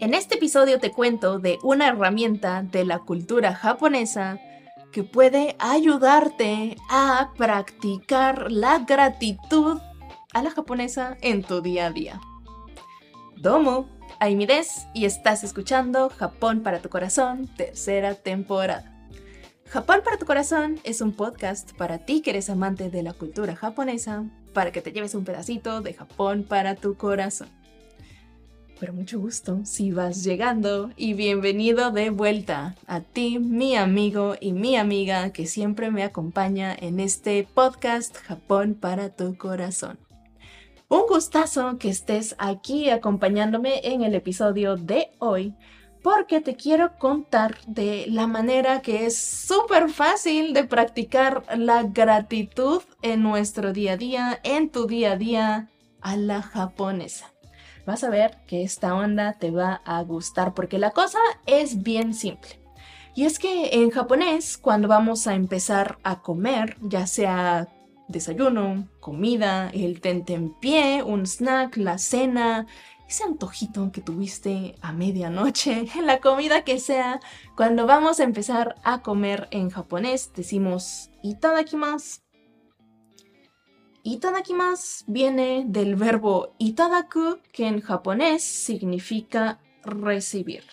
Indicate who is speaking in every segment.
Speaker 1: En este episodio te cuento de una herramienta de la cultura japonesa que puede ayudarte a practicar la gratitud a la japonesa en tu día a día. Domo, Aimides y estás escuchando Japón para tu corazón, tercera temporada. Japón para tu corazón es un podcast para ti que eres amante de la cultura japonesa, para que te lleves un pedacito de Japón para tu corazón pero mucho gusto si vas llegando y bienvenido de vuelta a ti, mi amigo y mi amiga que siempre me acompaña en este podcast Japón para tu corazón. Un gustazo que estés aquí acompañándome en el episodio de hoy porque te quiero contar de la manera que es súper fácil de practicar la gratitud en nuestro día a día, en tu día a día a la japonesa vas a ver que esta onda te va a gustar porque la cosa es bien simple. Y es que en japonés, cuando vamos a empezar a comer, ya sea desayuno, comida, el pie, un snack, la cena, ese antojito que tuviste a medianoche, la comida que sea, cuando vamos a empezar a comer en japonés decimos itadakimasu Itadakimasu viene del verbo itadaku, que en japonés significa recibir.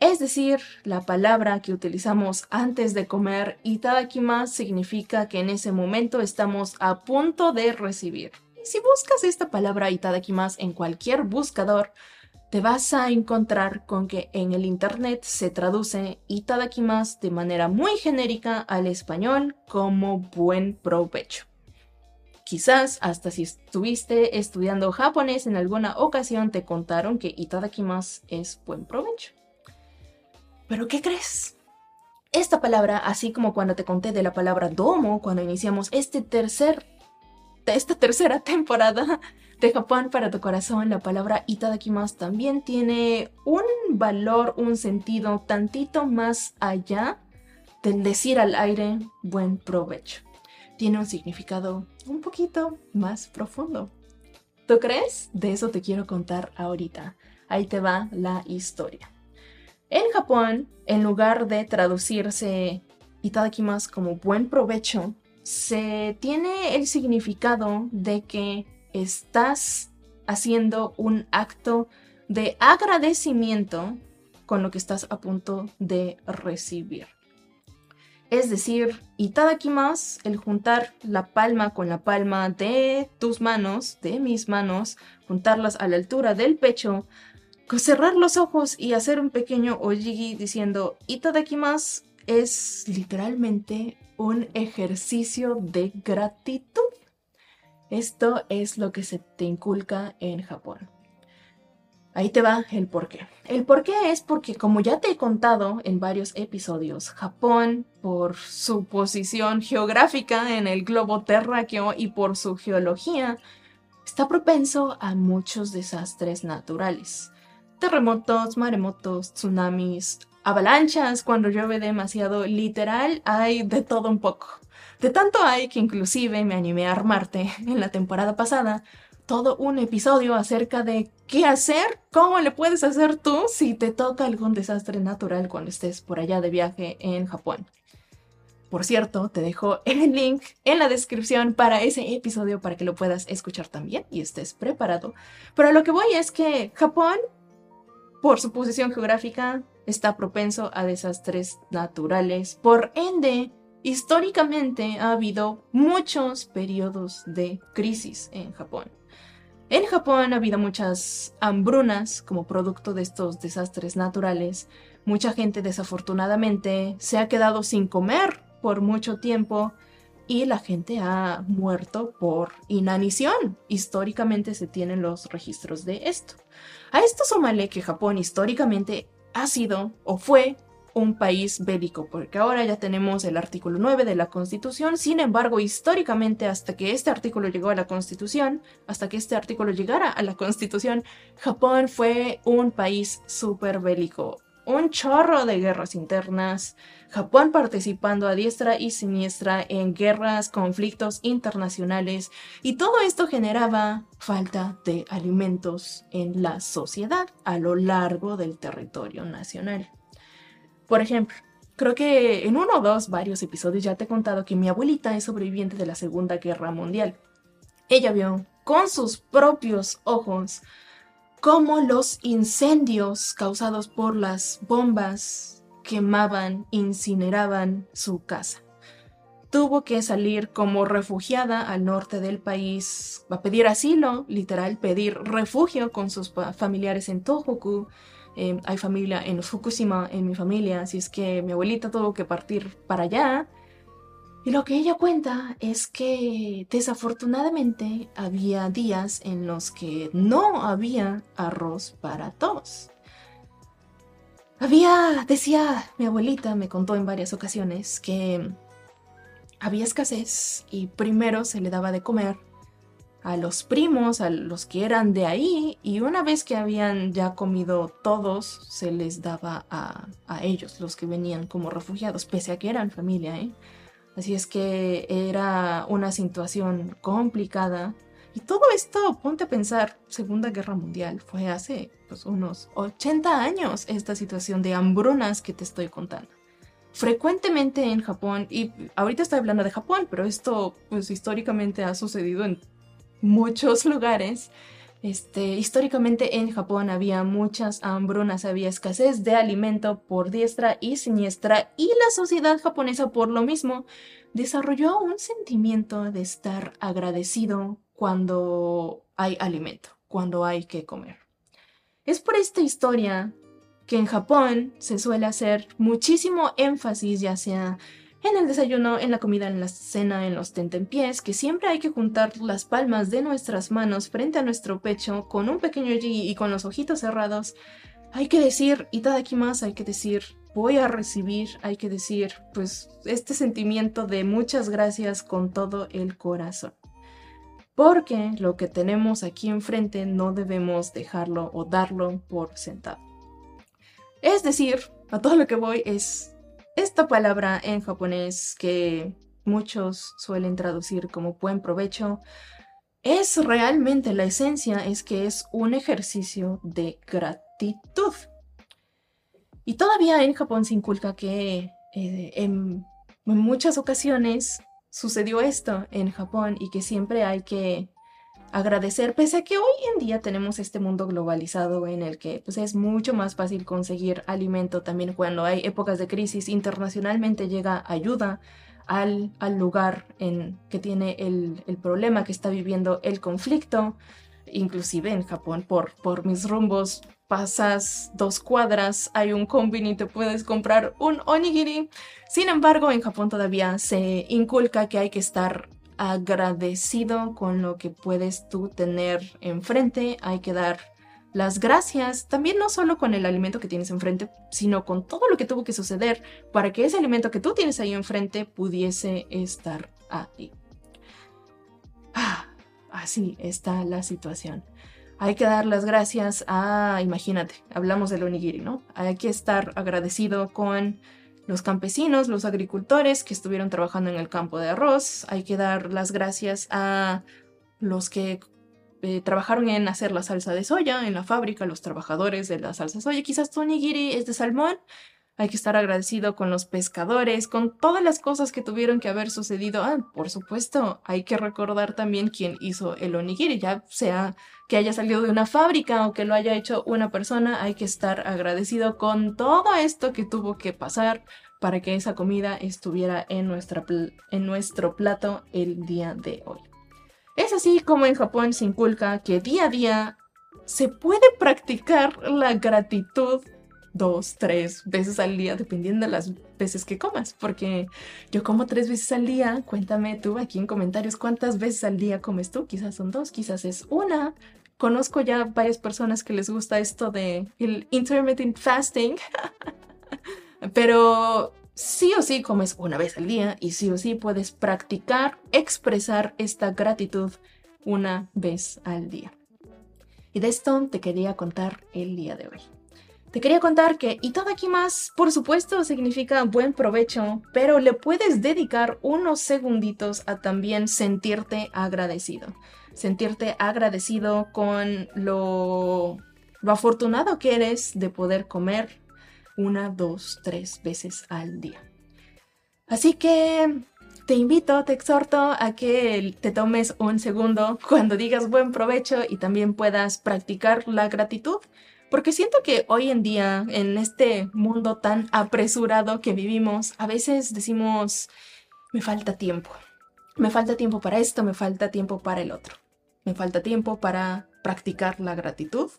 Speaker 1: Es decir, la palabra que utilizamos antes de comer itadakimasu significa que en ese momento estamos a punto de recibir. Si buscas esta palabra itadakimasu en cualquier buscador, te vas a encontrar con que en el internet se traduce itadakimasu de manera muy genérica al español como buen provecho. Quizás hasta si estuviste estudiando japonés en alguna ocasión te contaron que itadakimasu es buen provecho. Pero ¿qué crees? Esta palabra, así como cuando te conté de la palabra domo cuando iniciamos este tercer, esta tercera temporada de Japón para tu corazón, la palabra itadakimasu también tiene un valor, un sentido tantito más allá del decir al aire buen provecho tiene un significado un poquito más profundo. ¿Tú crees? De eso te quiero contar ahorita. Ahí te va la historia. En Japón, en lugar de traducirse itadakimasu como buen provecho, se tiene el significado de que estás haciendo un acto de agradecimiento con lo que estás a punto de recibir. Es decir, itadakimasu, el juntar la palma con la palma de tus manos, de mis manos, juntarlas a la altura del pecho, cerrar los ojos y hacer un pequeño ojigi diciendo itadakimasu es literalmente un ejercicio de gratitud. Esto es lo que se te inculca en Japón. Ahí te va el porqué. El porqué es porque, como ya te he contado en varios episodios, Japón, por su posición geográfica en el globo terráqueo y por su geología, está propenso a muchos desastres naturales. Terremotos, maremotos, tsunamis, avalanchas cuando llueve demasiado, literal, hay de todo un poco. De tanto hay que inclusive me animé a armarte en la temporada pasada todo un episodio acerca de qué hacer, cómo le puedes hacer tú si te toca algún desastre natural cuando estés por allá de viaje en Japón. Por cierto, te dejo el link en la descripción para ese episodio para que lo puedas escuchar también y estés preparado. Pero lo que voy es que Japón, por su posición geográfica, está propenso a desastres naturales. Por ende, históricamente ha habido muchos periodos de crisis en Japón. En Japón ha habido muchas hambrunas como producto de estos desastres naturales. Mucha gente desafortunadamente se ha quedado sin comer por mucho tiempo y la gente ha muerto por inanición. Históricamente se tienen los registros de esto. A esto súmale que Japón históricamente ha sido o fue un país bélico, porque ahora ya tenemos el artículo 9 de la Constitución. Sin embargo, históricamente, hasta que este artículo llegó a la Constitución, hasta que este artículo llegara a la Constitución, Japón fue un país súper bélico. Un chorro de guerras internas, Japón participando a diestra y siniestra en guerras, conflictos internacionales, y todo esto generaba falta de alimentos en la sociedad a lo largo del territorio nacional. Por ejemplo, creo que en uno o dos varios episodios ya te he contado que mi abuelita es sobreviviente de la Segunda Guerra Mundial. Ella vio con sus propios ojos cómo los incendios causados por las bombas quemaban, incineraban su casa. Tuvo que salir como refugiada al norte del país a pedir asilo, literal, pedir refugio con sus familiares en Tohoku. Em, hay familia en Fukushima, en mi familia, así es que mi abuelita tuvo que partir para allá y lo que ella cuenta es que desafortunadamente había días en los que no había arroz para todos. Había, decía mi abuelita, me contó en varias ocasiones que había escasez y primero se le daba de comer a los primos, a los que eran de ahí, y una vez que habían ya comido todos, se les daba a, a ellos, los que venían como refugiados, pese a que eran familia, ¿eh? Así es que era una situación complicada. Y todo esto, ponte a pensar, Segunda Guerra Mundial, fue hace pues, unos 80 años esta situación de hambrunas que te estoy contando. Frecuentemente en Japón, y ahorita estoy hablando de Japón, pero esto pues históricamente ha sucedido en muchos lugares, este, históricamente en Japón había muchas hambrunas, había escasez de alimento por diestra y siniestra y la sociedad japonesa por lo mismo desarrolló un sentimiento de estar agradecido cuando hay alimento, cuando hay que comer. Es por esta historia que en Japón se suele hacer muchísimo énfasis ya sea en el desayuno, en la comida, en la cena, en los tentempiés, que siempre hay que juntar las palmas de nuestras manos frente a nuestro pecho con un pequeño G y con los ojitos cerrados. Hay que decir más, hay que decir voy a recibir, hay que decir pues este sentimiento de muchas gracias con todo el corazón. Porque lo que tenemos aquí enfrente no debemos dejarlo o darlo por sentado. Es decir, a todo lo que voy es esta palabra en japonés que muchos suelen traducir como buen provecho, es realmente la esencia, es que es un ejercicio de gratitud. Y todavía en Japón se inculca que eh, en muchas ocasiones sucedió esto en Japón y que siempre hay que agradecer, pese a que hoy en día tenemos este mundo globalizado en el que pues, es mucho más fácil conseguir alimento también cuando hay épocas de crisis internacionalmente llega ayuda al, al lugar en que tiene el, el, problema que está viviendo el conflicto, inclusive en Japón por, por mis rumbos pasas dos cuadras, hay un combini y te puedes comprar un onigiri. Sin embargo, en Japón todavía se inculca que hay que estar agradecido con lo que puedes tú tener enfrente. Hay que dar las gracias, también no solo con el alimento que tienes enfrente, sino con todo lo que tuvo que suceder para que ese alimento que tú tienes ahí enfrente pudiese estar ahí. Ah, así está la situación. Hay que dar las gracias a, imagínate, hablamos del onigiri, ¿no? Hay que estar agradecido con los campesinos, los agricultores que estuvieron trabajando en el campo de arroz. Hay que dar las gracias a los que eh, trabajaron en hacer la salsa de soya en la fábrica, los trabajadores de la salsa de soya. Quizás tu onigiri es de salmón. Hay que estar agradecido con los pescadores, con todas las cosas que tuvieron que haber sucedido. Ah, por supuesto, hay que recordar también quién hizo el onigiri, ya sea que haya salido de una fábrica o que lo haya hecho una persona, hay que estar agradecido con todo esto que tuvo que pasar para que esa comida estuviera en, nuestra en nuestro plato el día de hoy. Es así como en Japón se inculca que día a día se puede practicar la gratitud dos, tres veces al día, dependiendo de las veces que comas, porque yo como tres veces al día, cuéntame tú aquí en comentarios cuántas veces al día comes tú, quizás son dos, quizás es una, conozco ya varias personas que les gusta esto de el intermittent fasting, pero sí o sí comes una vez al día y sí o sí puedes practicar, expresar esta gratitud una vez al día. Y de esto te quería contar el día de hoy. Te quería contar que itadakimasu, por supuesto, significa buen provecho, pero le puedes dedicar unos segunditos a también sentirte agradecido. Sentirte agradecido con lo afortunado que eres de poder comer una, dos, tres veces al día. Así que te invito, te exhorto a que te tomes un segundo cuando digas buen provecho y también puedas practicar la gratitud porque siento que hoy en día, en este mundo tan apresurado que vivimos, a veces decimos, me falta tiempo. Me falta tiempo para esto, me falta tiempo para el otro. Me falta tiempo para practicar la gratitud.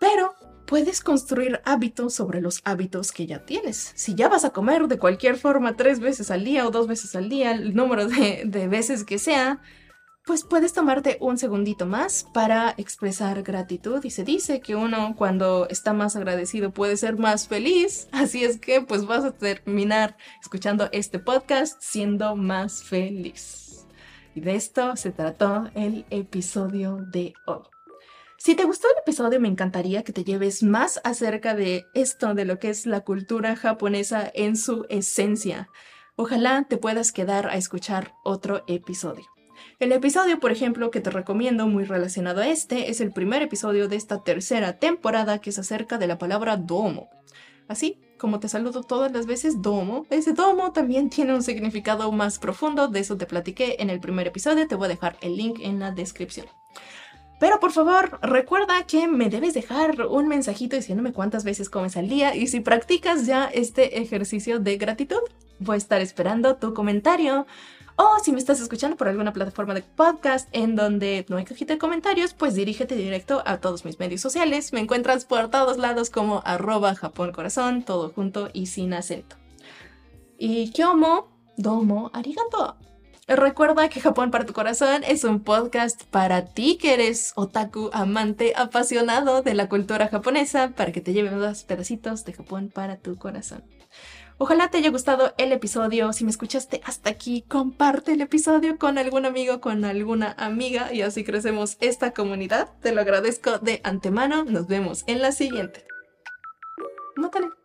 Speaker 1: Pero puedes construir hábitos sobre los hábitos que ya tienes. Si ya vas a comer de cualquier forma tres veces al día o dos veces al día, el número de, veces que sea, pues puedes tomarte un segundito más para expresar gratitud y se dice que uno cuando está más agradecido puede ser más feliz, así es que pues vas a terminar escuchando este podcast siendo más feliz. Y de esto se trató el episodio de hoy. Si te gustó el episodio, me encantaría que te lleves más acerca de esto, de lo que es la cultura japonesa en su esencia. Ojalá te puedas quedar a escuchar otro episodio. El episodio, por ejemplo, que te recomiendo muy relacionado a este, es el primer episodio de esta tercera temporada que es acerca de la palabra domo. Así como te saludo todas las veces, domo. Ese domo también tiene un significado más profundo, de eso te platiqué en el primer episodio, te voy a dejar el link en la descripción. Pero por favor, recuerda que me debes dejar un mensajito diciéndome cuántas veces comes al día y si practicas ya este ejercicio de gratitud. Voy a estar esperando tu comentario. O si me estás escuchando por alguna plataforma de podcast en donde no hay cajita de comentarios, pues dirígete directo a todos mis medios sociales. Me encuentras por todos lados como arroba Japón Corazón, todo junto y sin acento. Y kyomo, domo, arigato. Recuerda que Japón para tu corazón es un podcast para ti que eres otaku, amante, apasionado de la cultura japonesa, para que te lleven dos pedacitos de Japón para tu corazón. Ojalá te haya gustado el episodio. Si me escuchaste hasta aquí, comparte el episodio con algún amigo, con alguna amiga y así crecemos esta comunidad. Te lo agradezco de antemano. Nos vemos en la siguiente. Mátale.